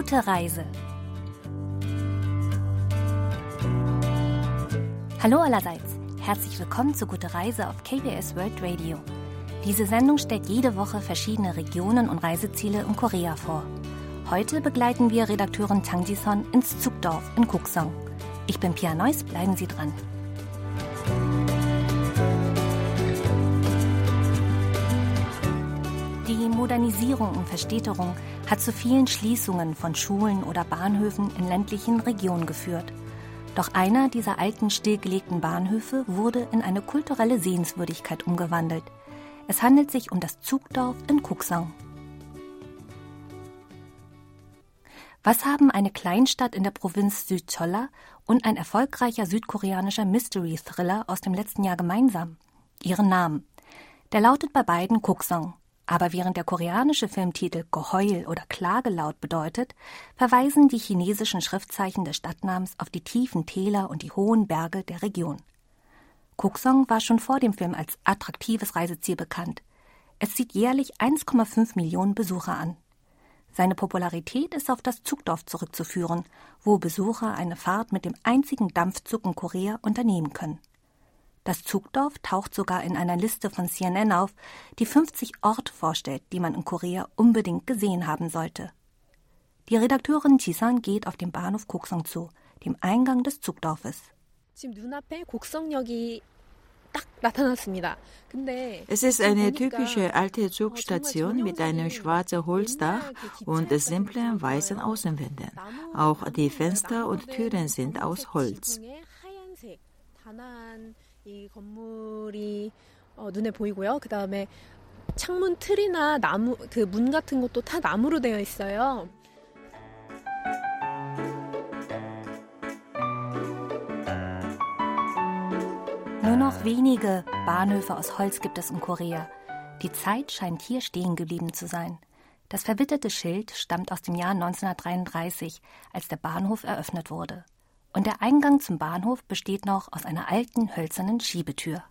Gute Reise. Hallo allerseits. Herzlich willkommen zu Gute Reise auf KBS World Radio. Diese Sendung stellt jede Woche verschiedene Regionen und Reiseziele in Korea vor. Heute begleiten wir Redakteurin Tang Ji-son ins Zugdorf in Kuksong. Ich bin Pia Neuss, bleiben Sie dran. Die Modernisierung und Verstädterung hat zu vielen Schließungen von Schulen oder Bahnhöfen in ländlichen Regionen geführt. Doch einer dieser alten stillgelegten Bahnhöfe wurde in eine kulturelle Sehenswürdigkeit umgewandelt. Es handelt sich um das Zugdorf in Kuksang. Was haben eine Kleinstadt in der Provinz Südcholla und ein erfolgreicher südkoreanischer Mystery-Thriller aus dem letzten Jahr gemeinsam? Ihren Namen. Der lautet bei beiden Kuksong. Aber während der koreanische Filmtitel Geheul oder Klagelaut bedeutet, verweisen die chinesischen Schriftzeichen des Stadtnamens auf die tiefen Täler und die hohen Berge der Region. Kuksong war schon vor dem Film als attraktives Reiseziel bekannt. Es zieht jährlich 1,5 Millionen Besucher an. Seine Popularität ist auf das Zugdorf zurückzuführen, wo Besucher eine Fahrt mit dem einzigen Dampfzug in Korea unternehmen können. Das Zugdorf taucht sogar in einer Liste von CNN auf, die 50 Orte vorstellt, die man in Korea unbedingt gesehen haben sollte. Die Redakteurin Jisan geht auf den Bahnhof Koksong zu, dem Eingang des Zugdorfes. Es ist eine typische alte Zugstation mit einem schwarzen Holzdach und simplen weißen Außenwänden. Auch die Fenster und Türen sind aus Holz. 이 건물이 어, 눈에 보이고요. 그 다음에 창문 틀이나 나무 그 문 같은 것도 다 나무로 되어 있어요. Nur noch wenige Bahnhöfe aus Holz gibt es in Korea. Die Zeit scheint hier stehen geblieben zu sein. Das verwitterte Schild stammt aus dem Jahr 1933, als der Bahnhof eröffnet wurde und der Eingang zum Bahnhof besteht noch aus einer alten hölzernen Schiebetür.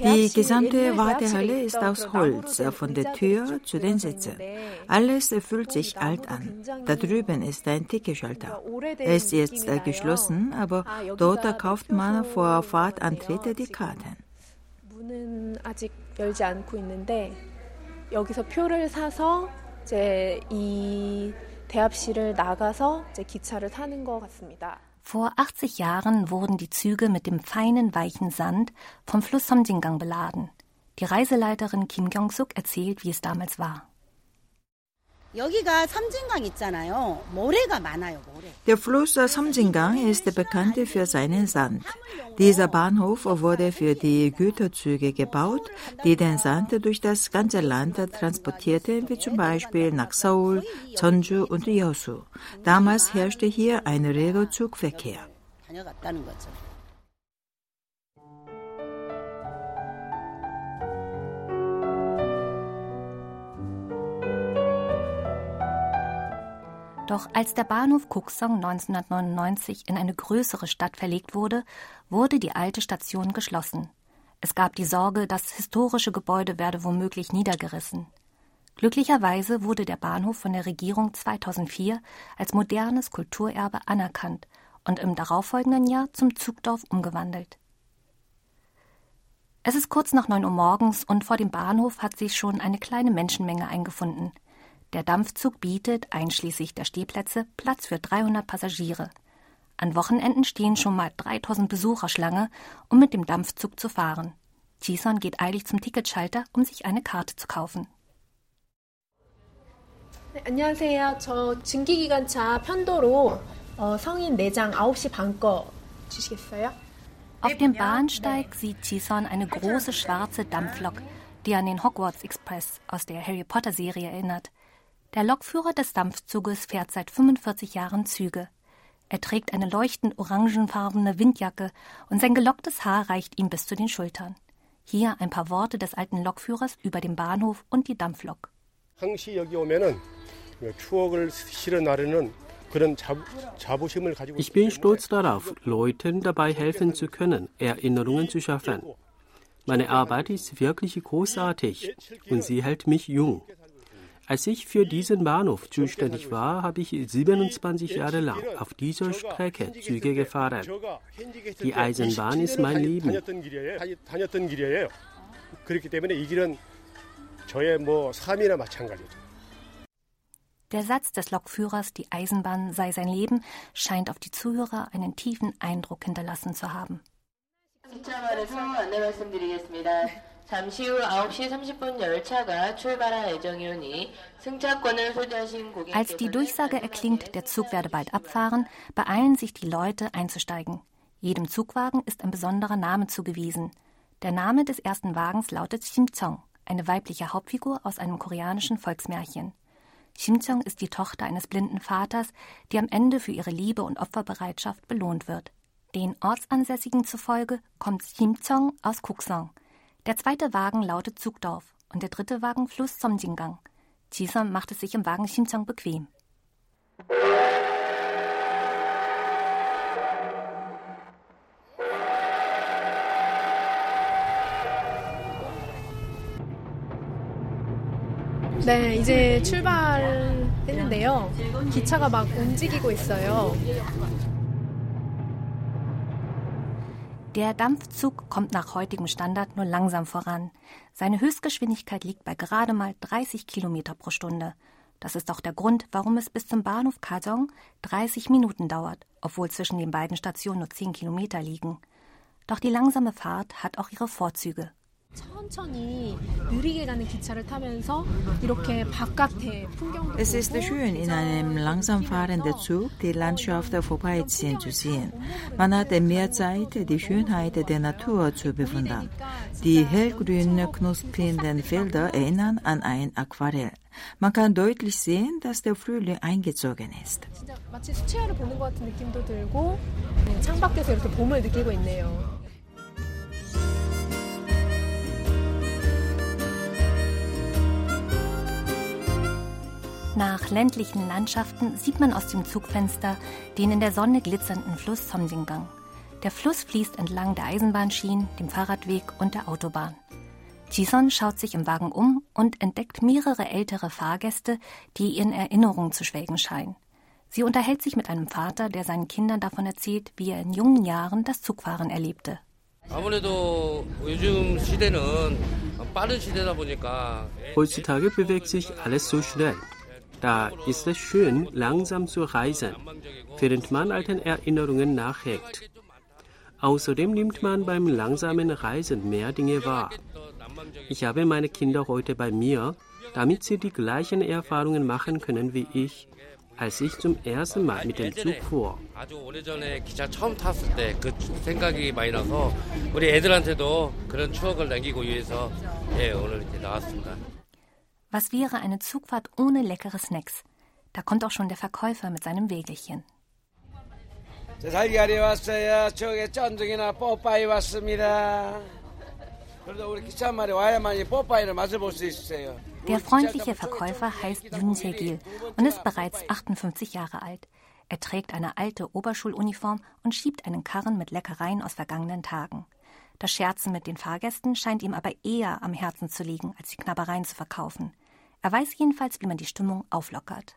Die gesamte Wartehalle ist aus Holz, von der Tür zu den Sitzen. Alles fühlt sich alt an. Da drüben ist ein Ticketschalter. Er ist jetzt geschlossen, aber dort kauft man vor Fahrtantritt die Karten. 문은 아직 열지 않고 있는데 여기서 표를 사서 이제 이 대합실을 나가서 이제 기차를 타는 것 같습니다. Vor 80 Jahren wurden die Züge mit dem feinen, weichen Sand vom Fluss Somjingang beladen. Die Reiseleiterin Kim Kyung-suk erzählt, wie es damals war. Der Fluss Samjingang ist bekannt für seinen Sand. Dieser Bahnhof wurde für die Güterzüge gebaut, die den Sand durch das ganze Land transportierten, wie zum Beispiel nach Seoul, Jeonju und Yeosu. Damals herrschte hier ein Regozugverkehr. Doch als der Bahnhof Kuksong 1999 in eine größere Stadt verlegt wurde, wurde die alte Station geschlossen. Es gab die Sorge, das historische Gebäude werde womöglich niedergerissen. Glücklicherweise wurde der Bahnhof von der Regierung 2004 als modernes Kulturerbe anerkannt und im darauffolgenden Jahr zum Zugdorf umgewandelt. Es ist kurz nach neun Uhr morgens und vor dem Bahnhof hat sich schon eine kleine Menschenmenge eingefunden. Der Dampfzug bietet, einschließlich der Stehplätze, Platz für 300 Passagiere. An Wochenenden stehen schon mal 3000 Besucher Schlange, um mit dem Dampfzug zu fahren. Jison geht eilig zum Ticketschalter, um sich eine Karte zu kaufen. 안녕하세요. 저 증기기관차 편도로 성인 4장 9시 반거 주시겠어요? Auf dem Bahnsteig sieht Jison eine große schwarze Dampflok, die an den Hogwarts Express aus der Harry Potter Serie erinnert. Der Lokführer des Dampfzuges fährt seit 45 Jahren Züge. Er trägt eine leuchtend orangenfarbene Windjacke und sein gelocktes Haar reicht ihm bis zu den Schultern. Hier ein paar Worte des alten Lokführers über den Bahnhof und die Dampflok. Ich bin stolz darauf, Leuten dabei helfen zu können, Erinnerungen zu schaffen. Meine Arbeit ist wirklich großartig und sie hält mich jung. Als ich für diesen Bahnhof zuständig war, habe ich 27 Jahre lang auf dieser Strecke Züge gefahren. Die Eisenbahn ist mein Leben. Der Satz des Lokführers, die Eisenbahn sei sein Leben, scheint auf die Zuhörer einen tiefen Eindruck hinterlassen zu haben. 잠시 후 9시 30분 열차가 출발할 예정이오니 승차권을 소지하신 고객 Als die Durchsage erklingt, der Zug werde bald abfahren, beeilen sich die Leute einzusteigen. Jedem Zugwagen ist ein besonderer Name zugewiesen. Der Name des ersten Wagens lautet Shimchong, eine weibliche Hauptfigur aus einem koreanischen Volksmärchen. Shimchong ist die Tochter eines blinden Vaters, die am Ende für ihre Liebe und Opferbereitschaft belohnt wird. Den Ortsansässigen zufolge kommt Shimchong aus Kuksong. Der zweite Wagen lautet Zugdorf und der dritte Wagen Fluss Somjingang. Jisom macht es sich im Wagen Shimchong bequem. 네, 이제 출발했는데요. 기차가 막 움직이고 있어요. Der Dampfzug kommt nach heutigem Standard nur langsam voran. Seine Höchstgeschwindigkeit liegt bei gerade mal 30 Kilometer pro Stunde. Das ist auch der Grund, warum es bis zum Bahnhof Kajong 30 Minuten dauert, obwohl zwischen den beiden Stationen nur 10 Kilometer liegen. Doch die langsame Fahrt hat auch ihre Vorzüge. Es ist schön, in einem langsam fahrenden Zug die Landschaft vorbeiziehen zu sehen. Man hat mehr Zeit, die Schönheit der Natur zu bewundern. Die hellgrünen, knusprigen Felder erinnern an ein Aquarell. Man kann deutlich sehen, dass der Frühling eingezogen ist. 마치 수채화를 보는 것 같은 느낌도 들고 창밖에서 이렇게 봄을 느끼고 있네요. Nach ländlichen Landschaften sieht man aus dem Zugfenster den in der Sonne glitzernden Fluss Somsingang. Der Fluss fließt entlang der Eisenbahnschienen, dem Fahrradweg und der Autobahn. Jison schaut sich im Wagen um und entdeckt mehrere ältere Fahrgäste, die in Erinnerung zu schwelgen scheinen. Sie unterhält sich mit einem Vater, der seinen Kindern davon erzählt, wie er in jungen Jahren das Zugfahren erlebte. Heutzutage bewegt sich alles so schnell. Da ist es schön, langsam zu reisen, während man alten Erinnerungen nachhängt. Außerdem nimmt man beim langsamen Reisen mehr Dinge wahr. Ich habe meine Kinder heute bei mir, damit sie die gleichen Erfahrungen machen können wie ich, als ich zum ersten Mal mit dem Zug fuhr. Was wäre eine Zugfahrt ohne leckere Snacks? Da kommt auch schon der Verkäufer mit seinem Wägelchen. Der freundliche Verkäufer heißt Yun Segil und ist bereits 58 Jahre alt. Er trägt eine alte Oberschuluniform und schiebt einen Karren mit Leckereien aus vergangenen Tagen. Das Scherzen mit den Fahrgästen scheint ihm aber eher am Herzen zu liegen, als die Knabbereien zu verkaufen. Er weiß jedenfalls, wie man die Stimmung auflockert.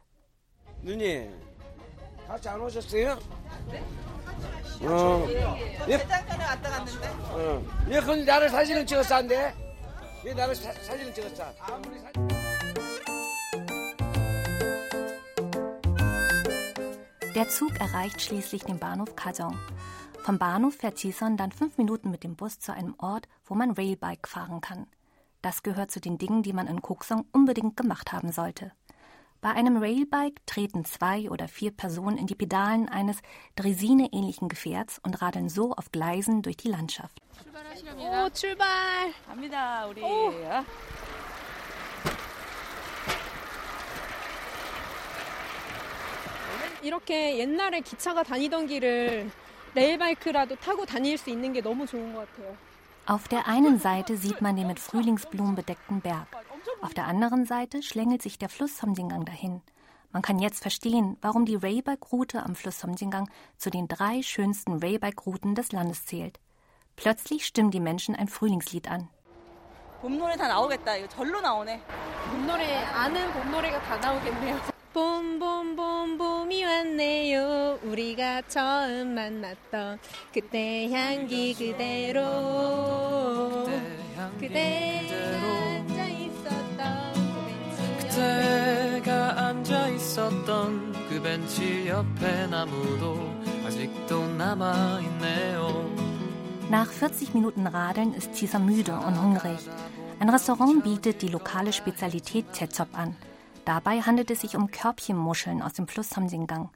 Der Zug erreicht schließlich den Bahnhof Kazong. Vom Bahnhof fährt Chison dann fünf Minuten mit dem Bus zu einem Ort, wo man Railbike fahren kann. Das gehört zu den Dingen, die man in Koksong unbedingt gemacht haben sollte. Bei einem Railbike treten zwei oder vier Personen in die Pedalen eines Dresine-ähnlichen Gefährts und radeln so auf Gleisen durch die Landschaft. Oh, 출발! 갑니다, 우리. Oh. 이렇게 옛날에 기차가 다니던 길을 레일바이크라도 타고 다닐 수 있는 게 너무 좋은 것 같아요. Auf der einen Seite sieht man den mit Frühlingsblumen bedeckten Berg. Auf der anderen Seite schlängelt sich der Fluss Somsingang dahin. Man kann jetzt verstehen, warum die Raybike-Route am Fluss Somjingang zu den drei schönsten Raybike-Routen des Landes zählt. Plötzlich stimmen die Menschen ein Frühlingslied an. 봄노래 다 나오겠다. 이거 절로 나오네. 봄노래 아는 봄노래가 다 나오겠네요. 봄봄봄 봄이 왔네요. 우리가 처음 만났던 그때 향기 그대로 그대 앉아 있었던 그대가 앉아 있었던 그 벤치 옆에 나무도 아직도 남아 있네요. Nach 40 Minuten Radeln ist Tisa müde und hungrig. Ein Restaurant bietet die lokale Spezialität Tetschop an. Dabei handelt es sich um Körbchenmuscheln aus dem Fluss Samsingang.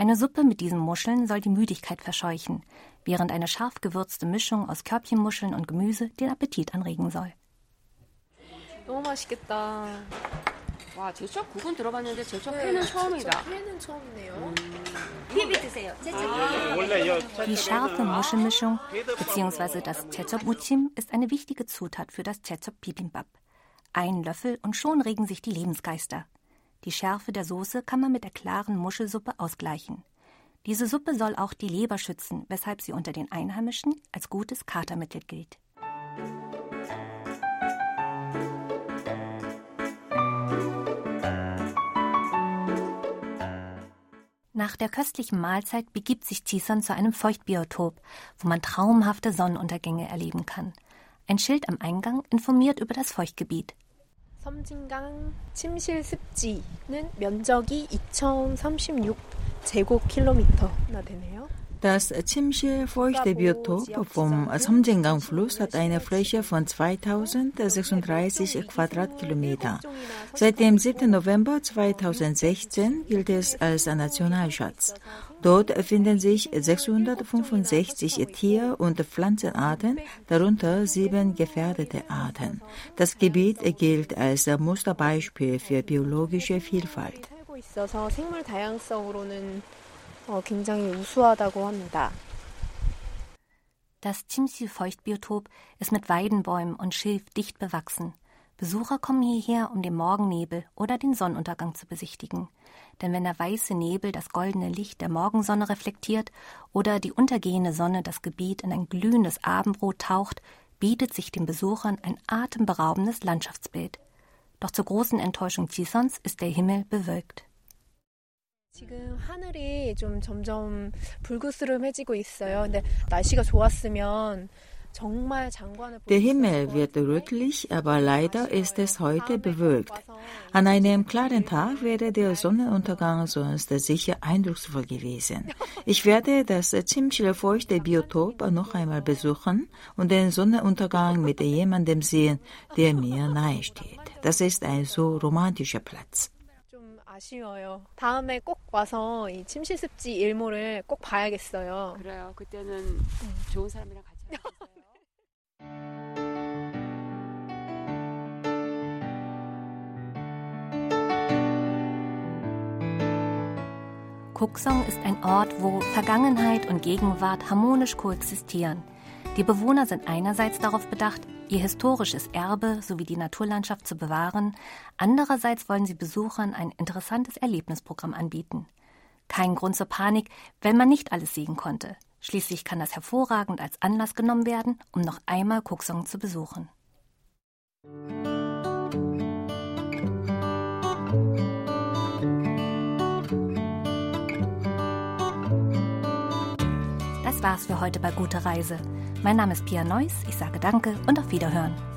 Eine Suppe mit diesen Muscheln soll die Müdigkeit verscheuchen, während eine scharf gewürzte Mischung aus Körbchenmuscheln und Gemüse den Appetit anregen soll. 너무 맛있겠다. 와 제첩 국은 들어봤는데 제첩 회는 처음이다. 회는 처음이네요. 비비 드세요. 제첩 Die scharfe Muschelmischung bzw. das Cecop Muchim ist eine wichtige Zutat für das Cecop Bibimbap. Ein Löffel und schon regen sich die Lebensgeister. Die Schärfe der Soße kann man mit der klaren Muschelsuppe ausgleichen. Diese Suppe soll auch die Leber schützen, weshalb sie unter den Einheimischen als gutes Katermittel gilt. Nach der köstlichen Mahlzeit begibt sich Tisan zu einem Feuchtbiotop, wo man traumhafte Sonnenuntergänge erleben kann. Ein Schild am Eingang informiert über das Feuchtgebiet. 섬진강 침실 습지는 면적이 2036 제곱킬로미터나 되네요. Das Chimchil feuchte Biotop vom Somjingang-Fluss hat eine Fläche von 2036 Quadratkilometer. Seit dem 7. November 2016 gilt es als ein Nationalschatz. Dort finden sich 665 Tier- und Pflanzenarten, darunter sieben gefährdete Arten. Das Gebiet gilt als Musterbeispiel für biologische Vielfalt. Das Chimsi-Feuchtbiotop ist mit Weidenbäumen und Schilf dicht bewachsen. Besucher kommen hierher, um den Morgennebel oder den Sonnenuntergang zu besichtigen. Denn wenn der weiße Nebel das goldene Licht der Morgensonne reflektiert oder die untergehende Sonne das Gebiet in ein glühendes Abendrot taucht, bietet sich den Besuchern ein atemberaubendes Landschaftsbild. Doch zur großen Enttäuschung Chisons ist der Himmel bewölkt. 지금 하늘이 좀 점점 불그스름해지고 있어요. 근데 날씨가 좋았으면 정말 장관을 Der Himmel wird rötlich, aber leider ist es heute bewölkt. An einem klaren Tag wäre der Sonnenuntergang sonst sicher eindrucksvoll gewesen. Ich werde das Chimchil feuchte Biotop noch einmal besuchen und den Sonnenuntergang mit jemandem sehen, der mir nahe steht. Das ist ein so romantischer Platz. 좀 아쉬워요. 다음에 꼭 와서 이 침실습지 일몰을 꼭 봐야겠어요. 그래요. 그때는 좋은 사람이랑 같이 Kuxong ist ein Ort, wo Vergangenheit und Gegenwart harmonisch koexistieren. Die Bewohner sind einerseits darauf bedacht, ihr historisches Erbe sowie die Naturlandschaft zu bewahren, andererseits wollen sie Besuchern ein interessantes Erlebnisprogramm anbieten. Kein Grund zur Panik, wenn man nicht alles sehen konnte. Schließlich kann das hervorragend als Anlass genommen werden, um noch einmal Kuksong zu besuchen. Das war's für heute bei Gute Reise. Mein Name ist Pia Neuss, ich sage Danke und auf Wiederhören.